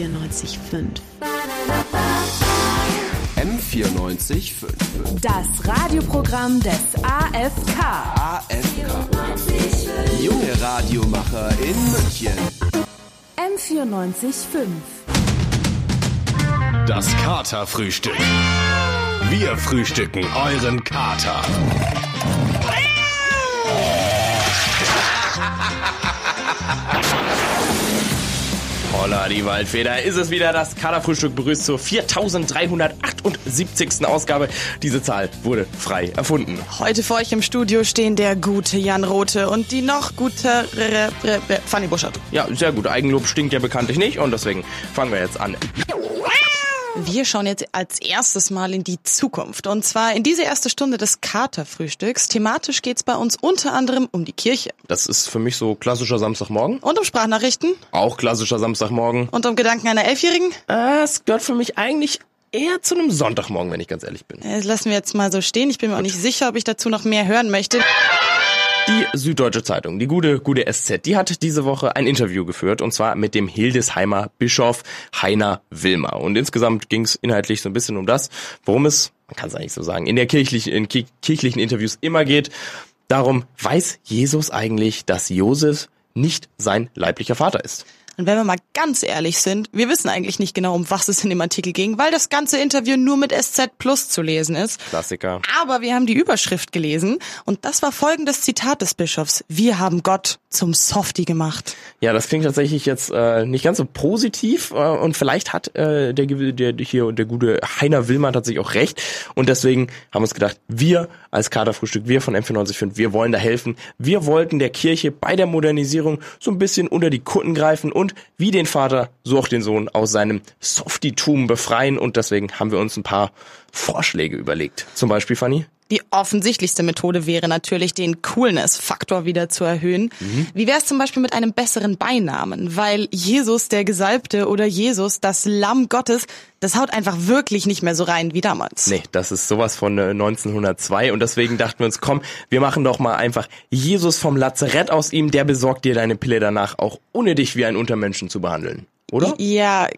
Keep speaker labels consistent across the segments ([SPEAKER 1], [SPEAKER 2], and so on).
[SPEAKER 1] M94.5.
[SPEAKER 2] M94.5.
[SPEAKER 3] Das Radioprogramm des AFK.
[SPEAKER 2] AFK. Junge Radiomacher in München.
[SPEAKER 3] M94.5.
[SPEAKER 4] Das Katerfrühstück. Wir frühstücken euren Kater.
[SPEAKER 5] Holla, die Waldfeder. Ist es wieder das Kaderfrühstück begrüßt zur 4378. Ausgabe. Diese Zahl wurde frei erfunden.
[SPEAKER 6] Heute vor euch im Studio stehen der gute Jan Rote und die noch gute Fanny Buschert.
[SPEAKER 5] Ja, sehr gut. Eigenlob stinkt ja bekanntlich nicht und deswegen fangen wir jetzt an.
[SPEAKER 6] Wir schauen jetzt als erstes mal in die Zukunft. Und zwar in diese erste Stunde des Katerfrühstücks. Thematisch geht's bei uns unter anderem um die Kirche.
[SPEAKER 5] Das ist für mich so klassischer Samstagmorgen.
[SPEAKER 6] Und um Sprachnachrichten.
[SPEAKER 5] Auch klassischer Samstagmorgen.
[SPEAKER 6] Und um Gedanken einer Elfjährigen.
[SPEAKER 5] Äh, es gehört für mich eigentlich eher zu einem Sonntagmorgen, wenn ich ganz ehrlich bin.
[SPEAKER 6] Das lassen wir jetzt mal so stehen. Ich bin mir auch nicht sicher, ob ich dazu noch mehr hören möchte.
[SPEAKER 5] Die Süddeutsche Zeitung, die gute, gute SZ, die hat diese Woche ein Interview geführt und zwar mit dem Hildesheimer Bischof Heiner Wilmer. Und insgesamt ging es inhaltlich so ein bisschen um das, worum es, man kann es eigentlich so sagen, in der kirchlichen, in kirchlichen Interviews immer geht. Darum, weiß Jesus eigentlich, dass Josef nicht sein leiblicher Vater ist?
[SPEAKER 6] Und wenn wir mal ganz ehrlich sind, wir wissen eigentlich nicht genau, um was es in dem Artikel ging, weil das ganze Interview nur mit SZ Plus zu lesen ist.
[SPEAKER 5] Klassiker.
[SPEAKER 6] Aber wir haben die Überschrift gelesen und das war folgendes Zitat des Bischofs. Wir haben Gott zum Softie gemacht.
[SPEAKER 5] Ja, das klingt tatsächlich jetzt äh, nicht ganz so positiv äh, und vielleicht hat äh, der, der hier der gute Heiner Willmann tatsächlich auch recht und deswegen haben wir uns gedacht, wir als Kaderfrühstück, wir von M495, wir wollen da helfen. Wir wollten der Kirche bei der Modernisierung so ein bisschen unter die Kutten greifen und wie den Vater, so auch den Sohn aus seinem Softitum befreien und deswegen haben wir uns ein paar Vorschläge überlegt. Zum Beispiel, Fanny?
[SPEAKER 6] Die offensichtlichste Methode wäre natürlich, den Coolness-Faktor wieder zu erhöhen. Mhm. Wie wäre es zum Beispiel mit einem besseren Beinamen? Weil Jesus der Gesalbte oder Jesus das Lamm Gottes, das haut einfach wirklich nicht mehr so rein wie damals.
[SPEAKER 5] Nee, das ist sowas von 1902 äh, und deswegen dachten wir uns, komm, wir machen doch mal einfach Jesus vom Lazarett aus ihm, der besorgt dir deine Pille danach, auch ohne dich wie einen Untermenschen zu behandeln oder?
[SPEAKER 6] Ja,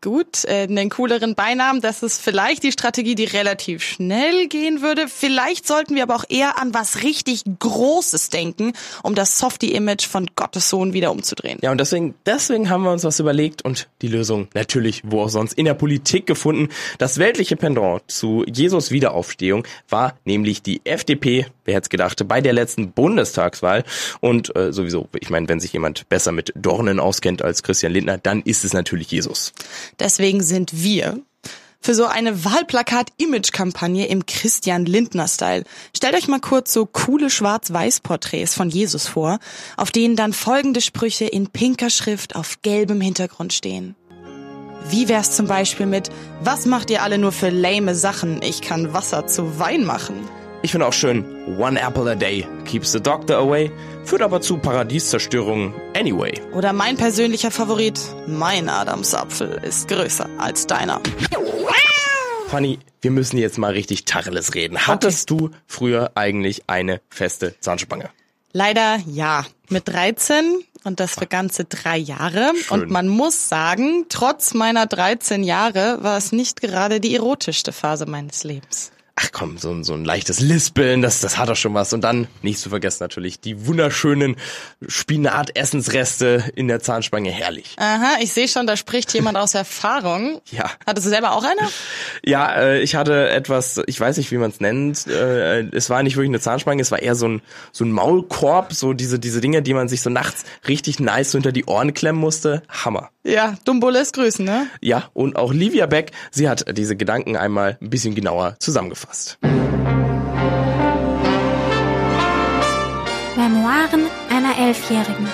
[SPEAKER 6] gut. Äh, einen cooleren Beinamen, das ist vielleicht die Strategie, die relativ schnell gehen würde. Vielleicht sollten wir aber auch eher an was richtig Großes denken, um das Softie-Image von Gottes Sohn wieder umzudrehen.
[SPEAKER 5] Ja, und deswegen, deswegen haben wir uns was überlegt und die Lösung natürlich, wo auch sonst, in der Politik gefunden. Das weltliche Pendant zu Jesus Wiederaufstehung war nämlich die FDP, wer hätte gedacht, bei der letzten Bundestagswahl. Und äh, sowieso, ich meine, wenn sich jemand besser mit Dornen auskennt als Christian Lindner, dann ist es natürlich Jesus.
[SPEAKER 6] Deswegen sind wir für so eine Wahlplakat-Image-Kampagne im Christian Lindner-Style. Stellt euch mal kurz so coole Schwarz-Weiß-Porträts von Jesus vor, auf denen dann folgende Sprüche in pinker Schrift auf gelbem Hintergrund stehen. Wie wär's zum Beispiel mit, was macht ihr alle nur für lame Sachen? Ich kann Wasser zu Wein machen.
[SPEAKER 5] Ich finde auch schön, one apple a day keeps the doctor away, führt aber zu Paradieszerstörung anyway.
[SPEAKER 6] Oder mein persönlicher Favorit, mein Adamsapfel ist größer als deiner.
[SPEAKER 5] Fanny, wir müssen jetzt mal richtig Tacheles reden. Hattest okay. du früher eigentlich eine feste Zahnspange?
[SPEAKER 6] Leider ja. Mit 13 und das für ganze drei Jahre.
[SPEAKER 5] Schön.
[SPEAKER 6] Und man muss sagen, trotz meiner 13 Jahre war es nicht gerade die erotischste Phase meines Lebens
[SPEAKER 5] ach komm, so, ein so ein leichtes Lispeln, das, das hat doch schon was. Und dann, nicht zu vergessen natürlich, die wunderschönen Spinat-Essensreste in der Zahnspange, herrlich.
[SPEAKER 6] Aha, ich sehe schon, da spricht jemand aus Erfahrung.
[SPEAKER 5] Ja.
[SPEAKER 6] Hattest du selber auch eine?
[SPEAKER 5] Ja, äh, ich hatte etwas, ich weiß nicht, wie man es nennt. Äh, es war nicht wirklich eine Zahnspange, es war eher so ein, so ein Maulkorb, so diese, diese Dinge, die man sich so nachts richtig nice unter die Ohren klemmen musste. Hammer.
[SPEAKER 6] Ja, Dumbo lässt grüßen, ne?
[SPEAKER 5] Ja, und auch Livia Beck, sie hat diese Gedanken einmal ein bisschen genauer zusammengefasst.
[SPEAKER 7] Memoiren einer Elfjährigen.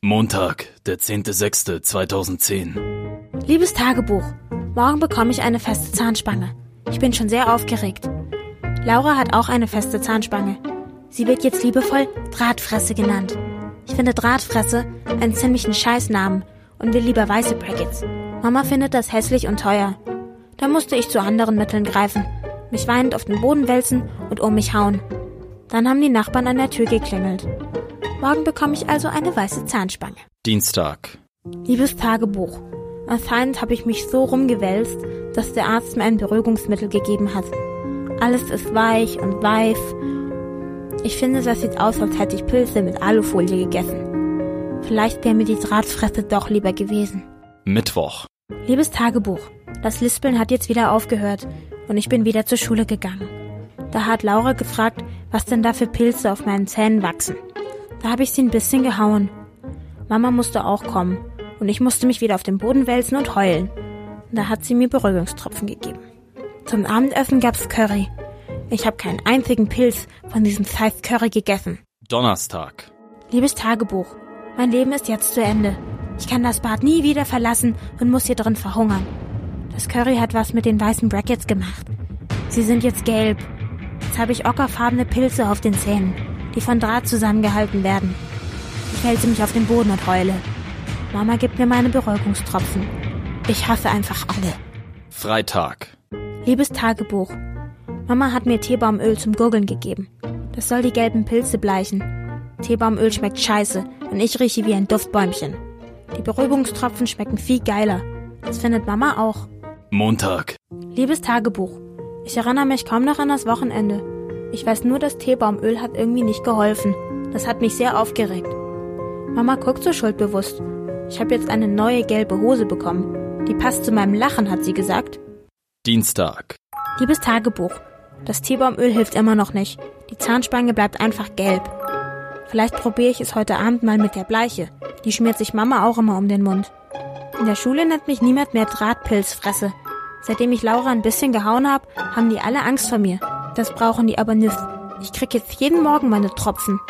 [SPEAKER 4] Montag, der 10.06.2010.
[SPEAKER 7] Liebes Tagebuch, morgen bekomme ich eine feste Zahnspange. Ich bin schon sehr aufgeregt. Laura hat auch eine feste Zahnspange. Sie wird jetzt liebevoll Drahtfresse genannt. Ich finde Drahtfresse einen ziemlichen Scheißnamen und will lieber weiße Brackets. Mama findet das hässlich und teuer. Da musste ich zu anderen Mitteln greifen, mich weinend auf den Boden wälzen und um mich hauen. Dann haben die Nachbarn an der Tür geklingelt. Morgen bekomme ich also eine weiße Zahnspange.
[SPEAKER 4] Dienstag.
[SPEAKER 7] Liebes Tagebuch. Anscheinend habe ich mich so rumgewälzt, dass der Arzt mir ein Beruhigungsmittel gegeben hat. Alles ist weich und weiß. Ich finde, das sieht aus, als hätte ich Pilze mit Alufolie gegessen. Vielleicht wäre mir die Drahtfresse doch lieber gewesen.
[SPEAKER 4] Mittwoch.
[SPEAKER 7] Liebes Tagebuch, das Lispeln hat jetzt wieder aufgehört und ich bin wieder zur Schule gegangen. Da hat Laura gefragt, was denn da für Pilze auf meinen Zähnen wachsen. Da habe ich sie ein bisschen gehauen. Mama musste auch kommen und ich musste mich wieder auf den Boden wälzen und heulen. Da hat sie mir Beruhigungstropfen gegeben. Zum Abendessen gab's Curry. Ich habe keinen einzigen Pilz von diesem Scheiß Curry gegessen.
[SPEAKER 4] Donnerstag.
[SPEAKER 7] Liebes Tagebuch, mein Leben ist jetzt zu Ende. Ich kann das Bad nie wieder verlassen und muss hier drin verhungern. Das Curry hat was mit den weißen Brackets gemacht. Sie sind jetzt gelb. Jetzt habe ich ockerfarbene Pilze auf den Zähnen, die von Draht zusammengehalten werden. Ich wälze mich auf den Boden und heule. Mama gibt mir meine Beruhigungstropfen. Ich hasse einfach alle.
[SPEAKER 4] Freitag.
[SPEAKER 7] Liebes Tagebuch, Mama hat mir Teebaumöl zum Gurgeln gegeben. Das soll die gelben Pilze bleichen. Teebaumöl schmeckt scheiße und ich rieche wie ein Duftbäumchen. Die Beruhigungstropfen schmecken viel geiler. Das findet Mama auch.
[SPEAKER 4] Montag.
[SPEAKER 7] Liebes Tagebuch, ich erinnere mich kaum noch an das Wochenende. Ich weiß nur, das Teebaumöl hat irgendwie nicht geholfen. Das hat mich sehr aufgeregt. Mama guckt so schuldbewusst. Ich habe jetzt eine neue gelbe Hose bekommen. Die passt zu meinem Lachen, hat sie gesagt.
[SPEAKER 4] Dienstag.
[SPEAKER 7] Liebes Tagebuch, das Teebaumöl hilft immer noch nicht. Die Zahnspange bleibt einfach gelb. Vielleicht probiere ich es heute Abend mal mit der Bleiche. Die schmiert sich Mama auch immer um den Mund. In der Schule nennt mich niemand mehr Drahtpilzfresse. Seitdem ich Laura ein bisschen gehauen habe, haben die alle Angst vor mir. Das brauchen die aber nicht. Ich krieg jetzt jeden Morgen meine Tropfen.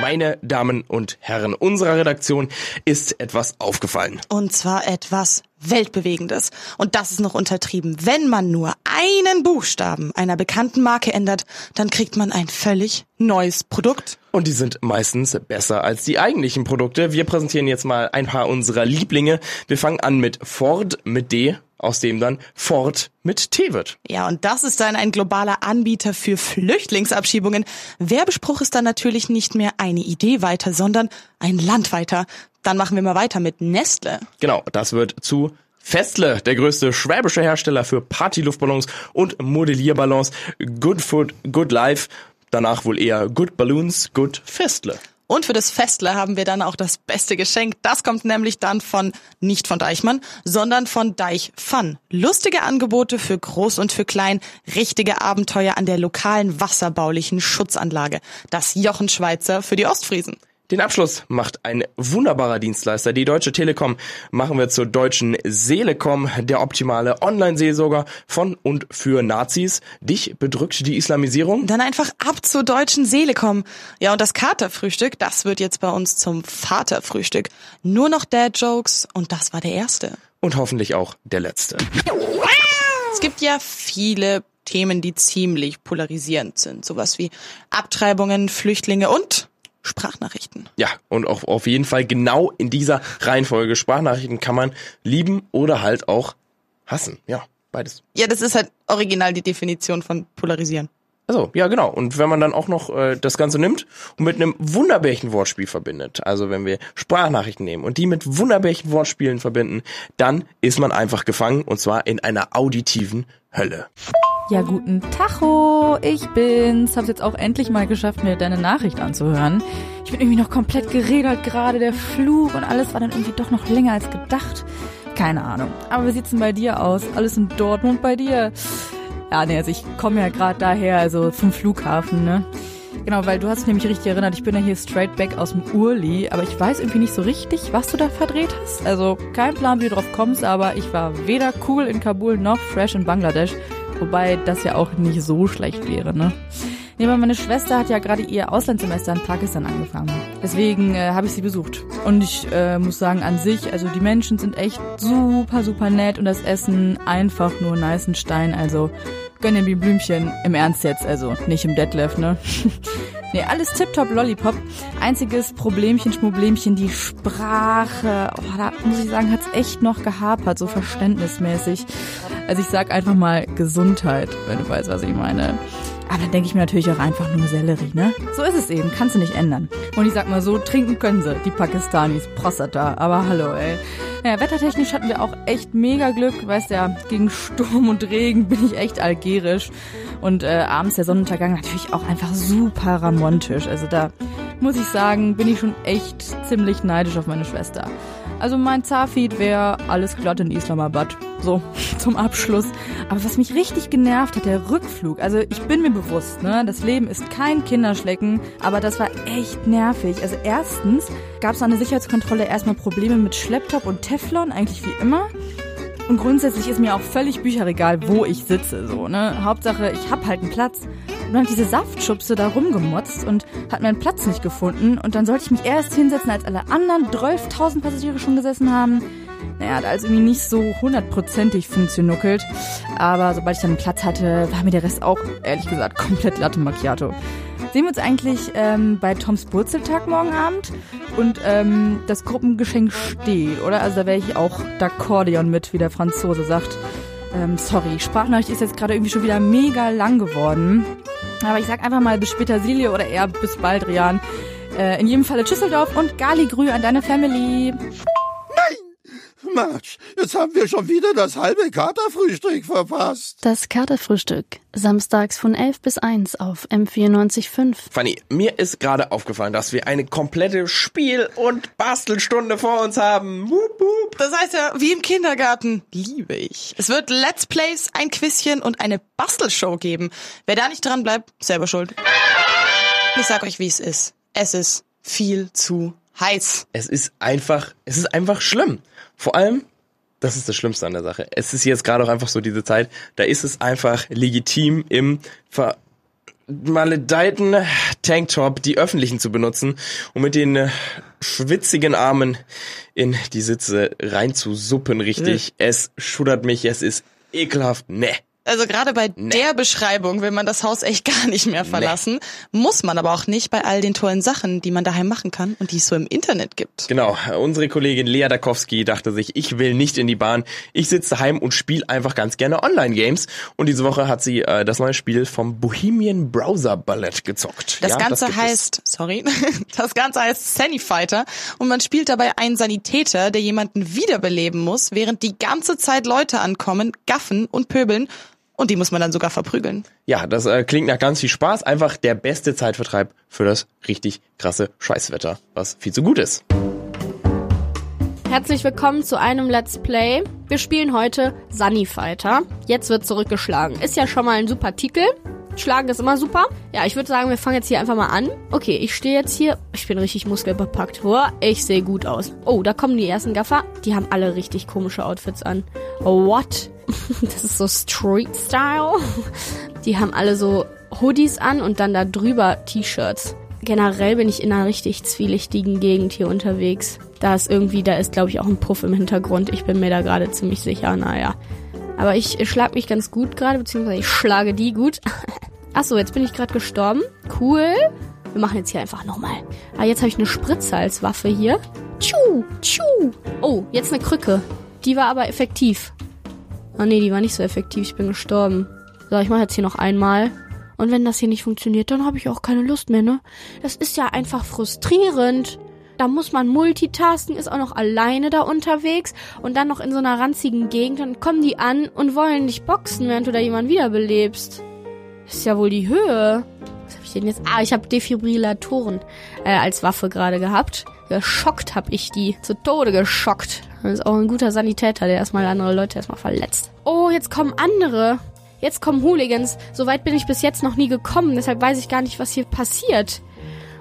[SPEAKER 5] Meine Damen und Herren, unserer Redaktion ist etwas aufgefallen.
[SPEAKER 6] Und zwar etwas Weltbewegendes. Und das ist noch untertrieben. Wenn man nur einen Buchstaben einer bekannten Marke ändert, dann kriegt man ein völlig neues Produkt.
[SPEAKER 5] Und die sind meistens besser als die eigentlichen Produkte. Wir präsentieren jetzt mal ein paar unserer Lieblinge. Wir fangen an mit Ford mit D, aus dem dann Ford mit T wird.
[SPEAKER 6] Ja, und das ist dann ein globaler Anbieter für Flüchtlingsabschiebungen. Werbespruch ist dann natürlich nicht mehr eine Idee weiter, sondern ein Land weiter. Dann machen wir mal weiter mit Nestle.
[SPEAKER 5] Genau, das wird zu Festle, der größte schwäbische Hersteller für Partyluftballons und Modellierballons. Good Food, Good Life. Danach wohl eher Good Balloons, Good Festle.
[SPEAKER 6] Und für das Festle haben wir dann auch das beste Geschenk. Das kommt nämlich dann von, nicht von Deichmann, sondern von Deich Fun. Lustige Angebote für Groß und für Klein, richtige Abenteuer an der lokalen wasserbaulichen Schutzanlage. Das Jochen Schweizer für die Ostfriesen.
[SPEAKER 5] Den Abschluss macht ein wunderbarer Dienstleister, die Deutsche Telekom. Machen wir zur deutschen Seelecom, der optimale Online-Seelsorger von und für Nazis. Dich bedrückt die Islamisierung?
[SPEAKER 6] Dann einfach ab zur deutschen Seele kommen. Ja, und das Katerfrühstück, das wird jetzt bei uns zum Vaterfrühstück. Nur noch Dad-Jokes und das war der erste.
[SPEAKER 5] Und hoffentlich auch der letzte.
[SPEAKER 6] Es gibt ja viele Themen, die ziemlich polarisierend sind. Sowas wie Abtreibungen, Flüchtlinge und Sprachnachrichten.
[SPEAKER 5] Ja, und auch auf jeden Fall genau in dieser Reihenfolge. Sprachnachrichten kann man lieben oder halt auch hassen. Ja, beides.
[SPEAKER 6] Ja, das ist halt original die Definition von polarisieren.
[SPEAKER 5] Also, ja, genau. Und wenn man dann auch noch äh, das Ganze nimmt und mit einem wunderbärchen Wortspiel verbindet, also wenn wir Sprachnachrichten nehmen und die mit wunderbärchen Wortspielen verbinden, dann ist man einfach gefangen und zwar in einer auditiven Hölle.
[SPEAKER 1] Ja, guten Tacho, ich bin's. Hab's jetzt auch endlich mal geschafft, mir deine Nachricht anzuhören. Ich bin irgendwie noch komplett geredert gerade, der Flug und alles war dann irgendwie doch noch länger als gedacht. Keine Ahnung. Aber wie sieht's denn bei dir aus? Alles in Dortmund bei dir? Ja, nee, also ich komme ja gerade daher, also zum Flughafen, ne? Genau, weil du hast dich nämlich richtig erinnert, ich bin ja hier straight back aus dem Urli, aber ich weiß irgendwie nicht so richtig, was du da verdreht hast. Also kein Plan, wie du drauf kommst, aber ich war weder cool in Kabul noch fresh in Bangladesch. Wobei das ja auch nicht so schlecht wäre, ne? Nee, aber meine Schwester hat ja gerade ihr Auslandssemester in Pakistan angefangen. Deswegen äh, habe ich sie besucht. Und ich äh, muss sagen, an sich, also die Menschen sind echt super, super nett und das Essen einfach nur nice Stein. Also gönn die Blümchen im Ernst jetzt, also nicht im Deadlift, ne? nee, alles tipptopp Lollipop. Einziges Problemchen, Schmublemchen, die Sprache. Oh, da muss ich sagen, hat's echt noch gehapert, so verständnismäßig. Also ich sag einfach mal Gesundheit, wenn du weißt, was ich meine. Aber dann denke ich mir natürlich auch einfach nur Sellerie, ne? So ist es eben, kannst du nicht ändern. Und ich sag mal so, trinken können sie, die Pakistanis, Prostata. Aber hallo, ey. Naja, wettertechnisch hatten wir auch echt mega Glück. Weißt ja, gegen Sturm und Regen bin ich echt algerisch. Und äh, abends der Sonnenuntergang natürlich auch einfach super ramontisch. Also da muss ich sagen, bin ich schon echt ziemlich neidisch auf meine Schwester. Also mein Zafid wäre alles glatt in Islamabad. So, zum Abschluss. Aber was mich richtig genervt hat, der Rückflug. Also ich bin mir bewusst, ne, das Leben ist kein Kinderschlecken, aber das war echt nervig. Also erstens gab es an der Sicherheitskontrolle erstmal Probleme mit Schlepptop und Teflon, eigentlich wie immer. Und grundsätzlich ist mir auch völlig Bücherregal, wo ich sitze, so, ne. Hauptsache, ich hab halt einen Platz. Und dann hat diese Saftschubse da rumgemotzt und hat meinen Platz nicht gefunden. Und dann sollte ich mich erst hinsetzen, als alle anderen 12.000 Passagiere schon gesessen haben. Naja, hat also irgendwie nicht so hundertprozentig funktioniert. Aber sobald ich dann Platz hatte, war mir der Rest auch, ehrlich gesagt, komplett Latte Macchiato. Sehen wir uns eigentlich ähm, bei Toms Wurzeltag morgen Abend und ähm, das Gruppengeschenk steht, oder? Also da wäre ich auch d'accordion mit, wie der Franzose sagt. Ähm, sorry, Sprachnachricht ist jetzt gerade irgendwie schon wieder mega lang geworden. Aber ich sag einfach mal bis später Silje oder eher bis bald, Rian. Äh, in jedem Falle Tschüsseldorf und Galigrü an deine Family.
[SPEAKER 8] Mensch, jetzt haben wir schon wieder das halbe Katerfrühstück verpasst.
[SPEAKER 9] Das Katerfrühstück. Samstags von 11 bis 1 auf M94.5.
[SPEAKER 5] Fanny, mir ist gerade aufgefallen, dass wir eine komplette Spiel- und Bastelstunde vor uns haben. Wup, wup.
[SPEAKER 6] Das heißt ja, wie im Kindergarten. Liebe ich. Es wird Let's Plays, ein Quizchen und eine Bastelshow geben. Wer da nicht dran bleibt, selber schuld. Ich sag euch, wie es ist. Es ist viel zu heiß.
[SPEAKER 5] Es ist einfach, es ist einfach schlimm. Vor allem, das ist das Schlimmste an der Sache. Es ist jetzt gerade auch einfach so diese Zeit, da ist es einfach legitim im vermaledeiten Tanktop die öffentlichen zu benutzen und mit den schwitzigen Armen in die Sitze reinzusuppen, richtig. Es schuddert mich, es ist ekelhaft. Ne.
[SPEAKER 6] Also gerade bei der Beschreibung will man das Haus echt gar nicht mehr verlassen. Muss man aber auch nicht bei all den tollen Sachen, die man daheim machen kann und die es so im Internet gibt.
[SPEAKER 5] Genau, unsere Kollegin Lea Dakowski dachte sich, ich will nicht in die Bahn, ich sitze daheim und spiele einfach ganz gerne Online-Games. Und diese Woche hat sie äh, das neue Spiel vom Bohemian Browser Ballett gezockt.
[SPEAKER 6] Das
[SPEAKER 5] Ja,
[SPEAKER 6] Ganze
[SPEAKER 5] es.
[SPEAKER 6] heißt, sorry, das Ganze heißt Sunny Fighter und man spielt dabei einen Sanitäter, der jemanden wiederbeleben muss, während die ganze Zeit Leute ankommen, gaffen und pöbeln und die muss man dann sogar verprügeln.
[SPEAKER 5] Ja, das äh, klingt nach ganz viel Spaß. Einfach der beste Zeitvertreib für das richtig krasse Scheißwetter, was viel zu gut ist.
[SPEAKER 10] Herzlich willkommen zu einem Let's Play. Wir spielen heute Sunny Fighter. Jetzt wird zurückgeschlagen. Ist ja schon mal ein super Titel. Schlagen ist immer super. Ja, ich würde sagen, wir fangen jetzt hier einfach mal an. Okay, ich stehe jetzt hier. Ich bin richtig muskelbepackt. Boah, ich sehe gut aus. Oh, da kommen die ersten Gaffer. Die haben alle richtig komische Outfits an. What? Das ist so Street Style. Die haben alle so Hoodies an und dann da drüber T-Shirts. Generell bin ich in einer richtig zwielichtigen Gegend hier unterwegs. Da ist irgendwie, da ist glaube ich auch ein Puff im Hintergrund. Ich bin mir da gerade ziemlich sicher, naja. Aber ich schlag mich ganz gut gerade, beziehungsweise ich schlage die gut. Achso, jetzt bin ich gerade gestorben. Cool. Wir machen jetzt hier einfach nochmal. Ah, jetzt habe ich eine Spritze als Waffe hier. Tschu, tschu. Oh, jetzt eine Krücke. Die war aber effektiv. Oh nee, die war nicht so effektiv. Ich bin gestorben. So, ich mache jetzt hier noch einmal. Und wenn das hier nicht funktioniert, dann habe ich auch keine Lust mehr, ne? Das ist ja einfach frustrierend. Da muss man multitasken, ist auch noch alleine da unterwegs und dann noch in so einer ranzigen Gegend. Dann kommen die an und wollen dich boxen, während du da jemanden wiederbelebst. Das ist ja wohl die Höhe. Was habe ich denn jetzt? Ah, ich habe Defibrillatoren äh, als Waffe gerade gehabt. Geschockt habe ich die. Zu Tode geschockt. Das ist auch ein guter Sanitäter, der erstmal andere Leute erstmal verletzt. Oh, jetzt kommen andere. Jetzt kommen Hooligans. Soweit bin ich bis jetzt noch nie gekommen, deshalb weiß ich gar nicht, was hier passiert.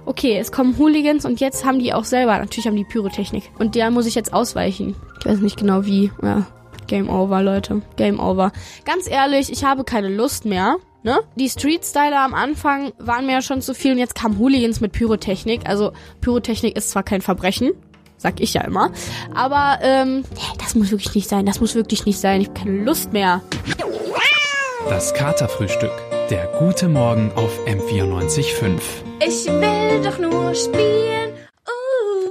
[SPEAKER 10] Okay, es kommen Hooligans und jetzt haben die auch selber, natürlich haben die Pyrotechnik. Und der muss ich jetzt ausweichen. Ich weiß nicht genau wie. Ja, Game over, Leute. Game over. Ganz ehrlich, ich habe keine Lust mehr. Ne? Die Street-Styler am Anfang waren mir ja schon zu viel und jetzt kamen Hooligans mit Pyrotechnik. Also Pyrotechnik ist zwar kein Verbrechen, sag ich ja immer, aber ähm, das muss wirklich nicht sein. Das muss wirklich nicht sein. Ich habe keine Lust mehr.
[SPEAKER 11] Das Katerfrühstück. Der gute Morgen auf M94.5.
[SPEAKER 7] Ich will doch nur spielen.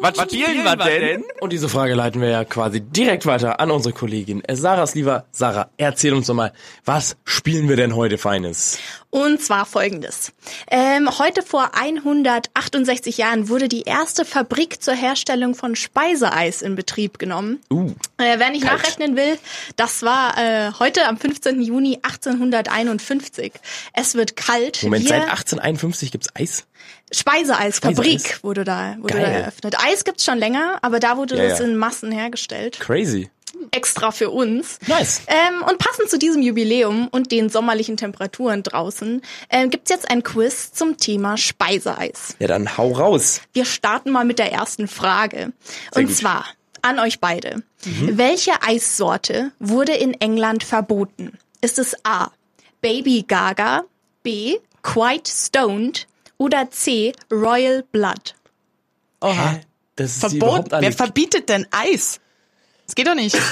[SPEAKER 7] Uh,
[SPEAKER 5] Was, spielen wir denn? Und diese Frage leiten wir ja quasi direkt weiter an unsere Kollegin Sarah Sliver. Sarah, erzähl uns doch mal, was spielen wir denn heute Feines?
[SPEAKER 12] Und zwar folgendes. Ähm, heute vor 168 Jahren wurde die erste Fabrik zur Herstellung von Speiseeis in Betrieb genommen.
[SPEAKER 5] Uh,
[SPEAKER 12] Äh, wer nicht
[SPEAKER 5] Kalt.
[SPEAKER 12] nachrechnen will, das war äh, heute am 15. Juni 1851. Es wird kalt.
[SPEAKER 5] Moment,
[SPEAKER 12] Wir-
[SPEAKER 5] seit 1851 gibt's Eis?
[SPEAKER 12] Speiseeisfabrik
[SPEAKER 5] Speiseeis.
[SPEAKER 12] wurde da wurde da eröffnet. Eis gibt's schon länger, aber da wurde
[SPEAKER 5] Ja,
[SPEAKER 12] das
[SPEAKER 5] ja.
[SPEAKER 12] in Massen hergestellt.
[SPEAKER 5] Crazy.
[SPEAKER 12] Extra für uns.
[SPEAKER 5] Nice.
[SPEAKER 12] Ähm, und passend zu diesem Jubiläum und den sommerlichen Temperaturen draußen ähm, gibt's jetzt ein Quiz zum Thema Speiseeis.
[SPEAKER 5] Ja, dann hau raus.
[SPEAKER 12] Wir starten mal mit der ersten Frage.
[SPEAKER 5] Sehr
[SPEAKER 12] und
[SPEAKER 5] gut.
[SPEAKER 12] zwar an euch beide.
[SPEAKER 5] Mhm.
[SPEAKER 12] Welche Eissorte wurde in England verboten? Ist es A. Baby Gaga, B. Quite Stoned oder C. Royal Blood?
[SPEAKER 6] Oha.
[SPEAKER 5] Das ist die
[SPEAKER 6] Verbot.
[SPEAKER 5] überhaupt alle-
[SPEAKER 6] Wer verbietet denn Eis? Das geht doch nicht.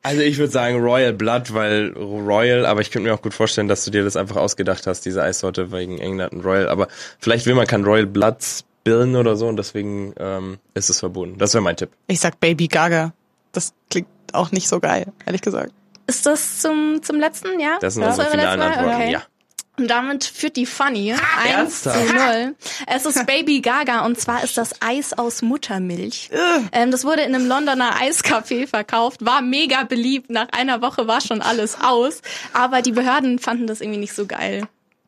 [SPEAKER 5] Also ich würde sagen Royal Blood, weil Royal, aber ich könnte mir auch gut vorstellen, dass du dir das einfach ausgedacht hast, diese Eissorte wegen England und Royal. Aber vielleicht will man kein Royal Blood spillen oder so und deswegen ähm, ist es verboten. Das wäre mein Tipp.
[SPEAKER 6] Ich sag Baby Gaga. Das klingt auch nicht so geil, ehrlich gesagt.
[SPEAKER 12] Ist das zum, zum letzten, ja?
[SPEAKER 5] Das sind
[SPEAKER 12] Ja.
[SPEAKER 5] unsere finalen? Antworten.
[SPEAKER 12] Okay.
[SPEAKER 5] Ja.
[SPEAKER 12] Und damit führt die Funny 1 zu
[SPEAKER 5] ernsthaft?
[SPEAKER 12] 0. Es ist Baby Gaga und zwar ist das Eis aus Muttermilch. Ähm, das wurde in einem Londoner Eiscafé verkauft, war mega beliebt. Nach einer Woche war schon alles aus, aber die Behörden fanden das irgendwie nicht so geil.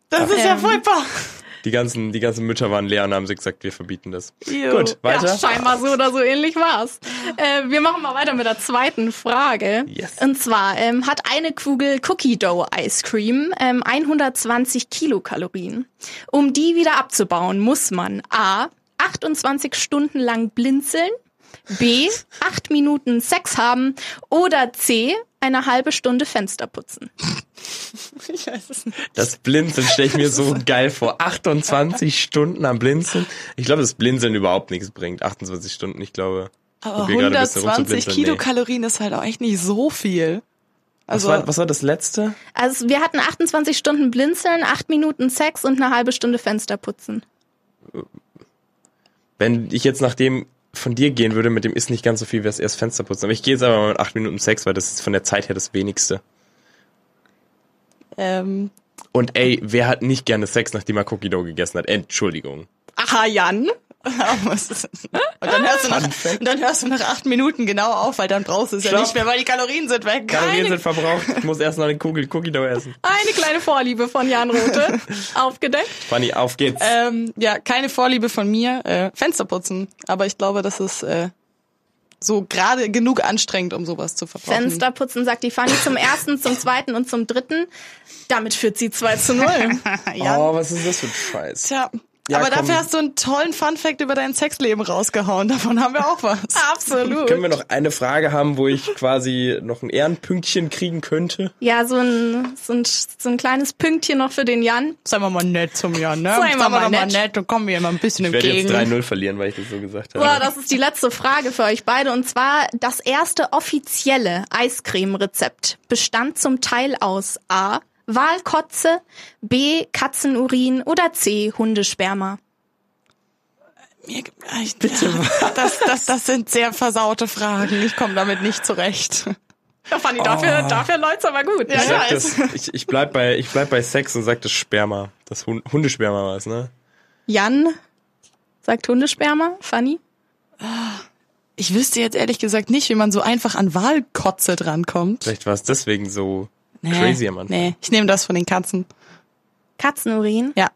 [SPEAKER 6] Das ist ja furchtbar.
[SPEAKER 5] Die ganzen, die ganzen Mütter waren leer und haben sie gesagt, wir verbieten das.
[SPEAKER 6] Ew.
[SPEAKER 5] Gut, weiter.
[SPEAKER 12] Ja, scheinbar so oder so ähnlich war's. Äh, wir machen mal weiter mit der zweiten Frage.
[SPEAKER 5] Yes.
[SPEAKER 12] Und zwar ähm, hat eine Kugel Cookie Dough Ice Cream ähm, 120 Kilokalorien. Um die wieder abzubauen, muss man A. 28 Stunden lang blinzeln, B. 8 Minuten Sex haben oder C. Eine halbe Stunde Fenster putzen.
[SPEAKER 6] Ich weiß es nicht.
[SPEAKER 5] Das Blinzeln stelle ich mir so geil vor. 28 Stunden am Blinzeln. Ich glaube, dass Blinzeln überhaupt nichts bringt. 28 Stunden, ich glaube.
[SPEAKER 6] Aber
[SPEAKER 5] probier gerade ein bisschen
[SPEAKER 6] 120
[SPEAKER 5] rumzublinzeln. Nee.
[SPEAKER 6] Kilokalorien ist halt auch echt nicht so viel.
[SPEAKER 5] Was,
[SPEAKER 6] Also,
[SPEAKER 5] war, was war das letzte?
[SPEAKER 12] Also wir hatten 28 Stunden blinzeln, 8 Minuten Sex und eine halbe Stunde Fenster putzen.
[SPEAKER 5] Wenn ich jetzt nach dem von dir gehen würde, mit dem ist nicht ganz so viel, wäre es erst Fenster putzen. Aber ich gehe jetzt aber mal mit 8 Minuten Sex, weil das ist von der Zeit her das wenigste.
[SPEAKER 6] ähm,
[SPEAKER 5] Und ey, wer hat nicht gerne Sex, nachdem er Cookie Dough gegessen hat? Entschuldigung.
[SPEAKER 6] aha, Jan. Und, dann hörst du nach, und dann hörst du nach acht Minuten genau auf, weil dann brauchst du es ja
[SPEAKER 5] Stopp.
[SPEAKER 6] nicht mehr, weil die Kalorien sind weg.
[SPEAKER 5] Kalorien
[SPEAKER 12] Keine-
[SPEAKER 5] sind verbraucht. Ich muss erst noch eine Kugel Cookie Dough essen.
[SPEAKER 12] Eine kleine Vorliebe von Jan Rote. Aufgedeckt.
[SPEAKER 5] Fanny, auf geht's.
[SPEAKER 6] Ähm, ja, keine Vorliebe von mir. Äh, Fenster putzen. Aber ich glaube, das ist äh, so gerade genug anstrengend, um sowas zu verbrauchen.
[SPEAKER 12] Fenster putzen, sagt die Fanny zum ersten, zum zweiten und zum dritten. Damit führt sie 2 zu 0.
[SPEAKER 6] ja.
[SPEAKER 5] Oh, was ist das für ein Scheiß?
[SPEAKER 6] Tja.
[SPEAKER 5] Ja,
[SPEAKER 6] aber
[SPEAKER 5] komm.
[SPEAKER 6] dafür hast du einen tollen Funfact über dein Sexleben rausgehauen. Davon haben wir auch was.
[SPEAKER 12] Absolut.
[SPEAKER 5] Können wir noch eine Frage haben, wo ich quasi noch ein Ehrenpünktchen kriegen könnte?
[SPEAKER 12] Ja, so ein, so, ein, so ein kleines Pünktchen noch für den Jan.
[SPEAKER 6] Seien wir mal nett zum Jan, ne?
[SPEAKER 12] Seien wir mal
[SPEAKER 6] doch
[SPEAKER 12] nett.
[SPEAKER 6] Dann kommen wir immer ein bisschen
[SPEAKER 5] Ich werde jetzt
[SPEAKER 6] entgegen.
[SPEAKER 5] 3-0 verlieren, weil ich das so gesagt habe.
[SPEAKER 12] Boah, das ist die letzte Frage für euch beide. Und zwar das erste offizielle Eiscreme-Rezept bestand zum Teil aus A. Walkotze, B. Katzenurin oder C. Hundesperma.
[SPEAKER 6] Mir- ich- Das, das, das sind sehr versaute Fragen. Ich komme damit nicht zurecht.
[SPEAKER 12] Ja, Fanny, dafür, dafür läuft's aber gut.
[SPEAKER 5] ich, sag das, ich, ich, bleib bei, ich bleib bei Sex und sag das Sperma. Das Hund, Hundesperma war es, ne?
[SPEAKER 12] Jan sagt Hundesperma. Fanny?
[SPEAKER 6] Ich wüsste jetzt ehrlich gesagt nicht, wie man so einfach an Wahlkotze drankommt.
[SPEAKER 5] Vielleicht war es deswegen so crazy am Anfang.
[SPEAKER 6] Nee, ich nehme das von den Katzen.
[SPEAKER 12] Katzenurin.
[SPEAKER 6] Ja.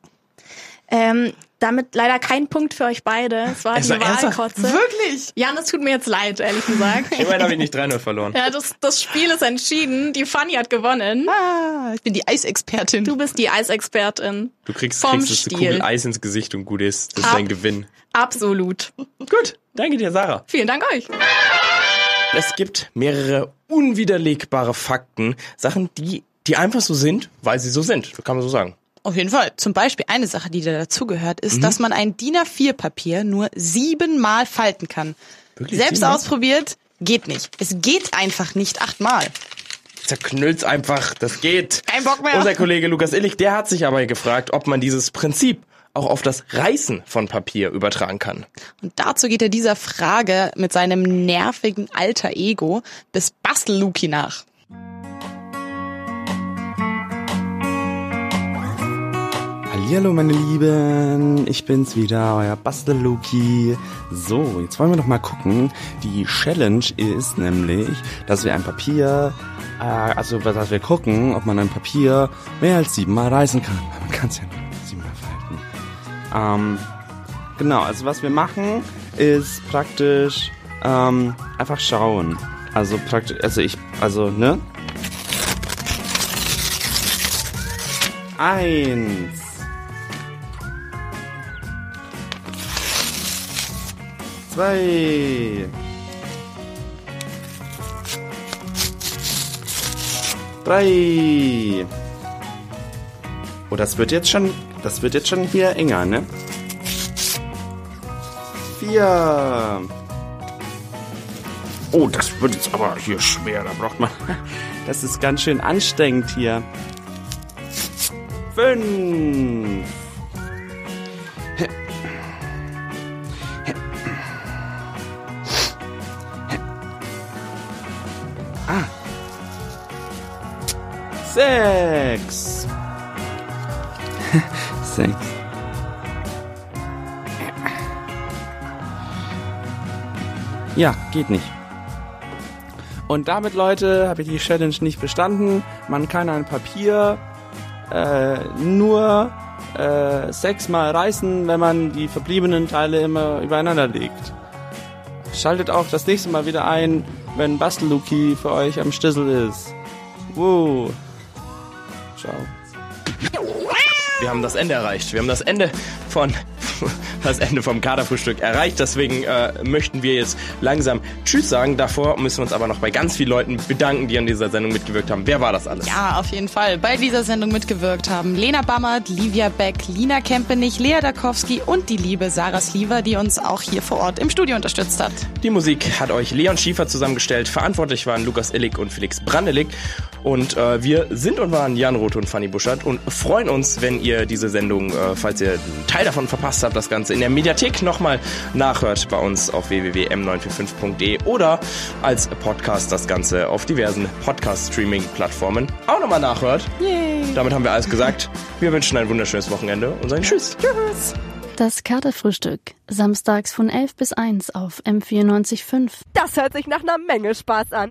[SPEAKER 12] Ähm, damit leider kein Punkt für euch beide. Es war
[SPEAKER 5] Also
[SPEAKER 12] die? Wahlkotze.
[SPEAKER 6] Wirklich?
[SPEAKER 12] Jan, es tut mir jetzt leid, ehrlich gesagt.
[SPEAKER 5] Immerhin habe ich nicht 3-0 verloren.
[SPEAKER 12] Ja, das, das Spiel ist entschieden. Die Fanny hat gewonnen.
[SPEAKER 6] Ah, ich bin die Eisexpertin.
[SPEAKER 12] Du bist die Eisexpertin.
[SPEAKER 5] Du kriegst,
[SPEAKER 12] Vom
[SPEAKER 5] kriegst
[SPEAKER 12] Stiel.
[SPEAKER 5] Kugel Eis ins Gesicht und gut ist. Das ist
[SPEAKER 12] Ab.
[SPEAKER 5] dein Gewinn.
[SPEAKER 12] Absolut.
[SPEAKER 5] Gut, danke dir, Sarah.
[SPEAKER 12] Vielen Dank euch.
[SPEAKER 5] Es gibt mehrere unwiderlegbare Fakten, Sachen, die, die einfach so sind, weil sie so sind. Kann man so sagen.
[SPEAKER 6] Auf jeden Fall. Zum Beispiel eine Sache, die da dazugehört, ist, dass man ein DIN A4-Papier nur siebenmal falten kann.
[SPEAKER 5] Wirklich
[SPEAKER 6] Selbst
[SPEAKER 5] siebenmal?
[SPEAKER 6] ausprobiert, geht nicht. Es geht einfach nicht achtmal.
[SPEAKER 5] Zerknüllt's einfach, das geht.
[SPEAKER 6] Kein Bock mehr.
[SPEAKER 5] Unser Kollege Lukas Illich, der hat sich aber gefragt, ob man dieses Prinzip auch auf das Reißen von Papier übertragen kann.
[SPEAKER 6] Und dazu geht er dieser Frage mit seinem nervigen alter Ego des Bastelluki nach.
[SPEAKER 13] Hallo meine Lieben, ich bin's wieder, euer Basteluki. So, jetzt wollen wir noch mal gucken. Die Challenge ist nämlich, dass wir ein Papier, äh, also dass wir gucken, ob man ein Papier mehr als siebenmal reißen kann. Man kann es ja falten. Ähm, genau, also was wir machen, ist praktisch ähm, einfach schauen. Also praktisch, also ich, also ne? Eins. Zwei. Drei. Oh, das wird jetzt schon, das wird jetzt schon hier enger, ne? Vier. Oh, das wird jetzt aber hier schwer, da braucht man, das ist ganz schön anstrengend hier. Fünf. Ah. Sechs. Sechs. Ja, geht nicht. Und damit, Leute, habe ich die Challenge nicht bestanden. Man kann ein Papier äh, nur äh, sechsmal reißen, wenn man die verbliebenen Teile immer übereinander legt. Schaltet auch das nächste Mal wieder ein, wenn Basteluki für euch am Stissel ist. Wow. Ciao.
[SPEAKER 5] Wir haben das Ende erreicht. Wir haben das Ende von das Ende vom Kaderfrühstück erreicht. Deswegen äh, möchten wir jetzt langsam Tschüss sagen. Davor müssen wir uns aber noch bei ganz vielen Leuten bedanken, die an dieser Sendung mitgewirkt haben. Wer war das alles?
[SPEAKER 6] Ja, auf jeden Fall. Bei dieser Sendung mitgewirkt haben Lena Bammert, Livia Beck, Lina Kempenich, Lea Dakowski und die liebe Sarah Sliver, die uns auch hier vor Ort im Studio unterstützt hat.
[SPEAKER 5] Die Musik hat euch Leon Schiefer zusammengestellt. Verantwortlich waren Lukas Illig und Felix Brandelig. Und äh, wir sind und waren Jan Roth und Fanny Buschert und freuen uns, wenn ihr diese Sendung, äh, falls ihr einen Teil davon verpasst habt, das Ganze in der Mediathek nochmal nachhört bei uns auf www.m945.de oder als Podcast das Ganze auf diversen Podcast-Streaming-Plattformen auch nochmal nachhört.
[SPEAKER 6] Yay.
[SPEAKER 5] Damit haben wir alles gesagt. Wir wünschen ein wunderschönes Wochenende und sagen Tschüss.
[SPEAKER 6] Tschüss.
[SPEAKER 9] Das Katerfrühstück. Samstags von 11 bis 1 auf M94.5.
[SPEAKER 14] Das hört sich nach einer Menge Spaß an.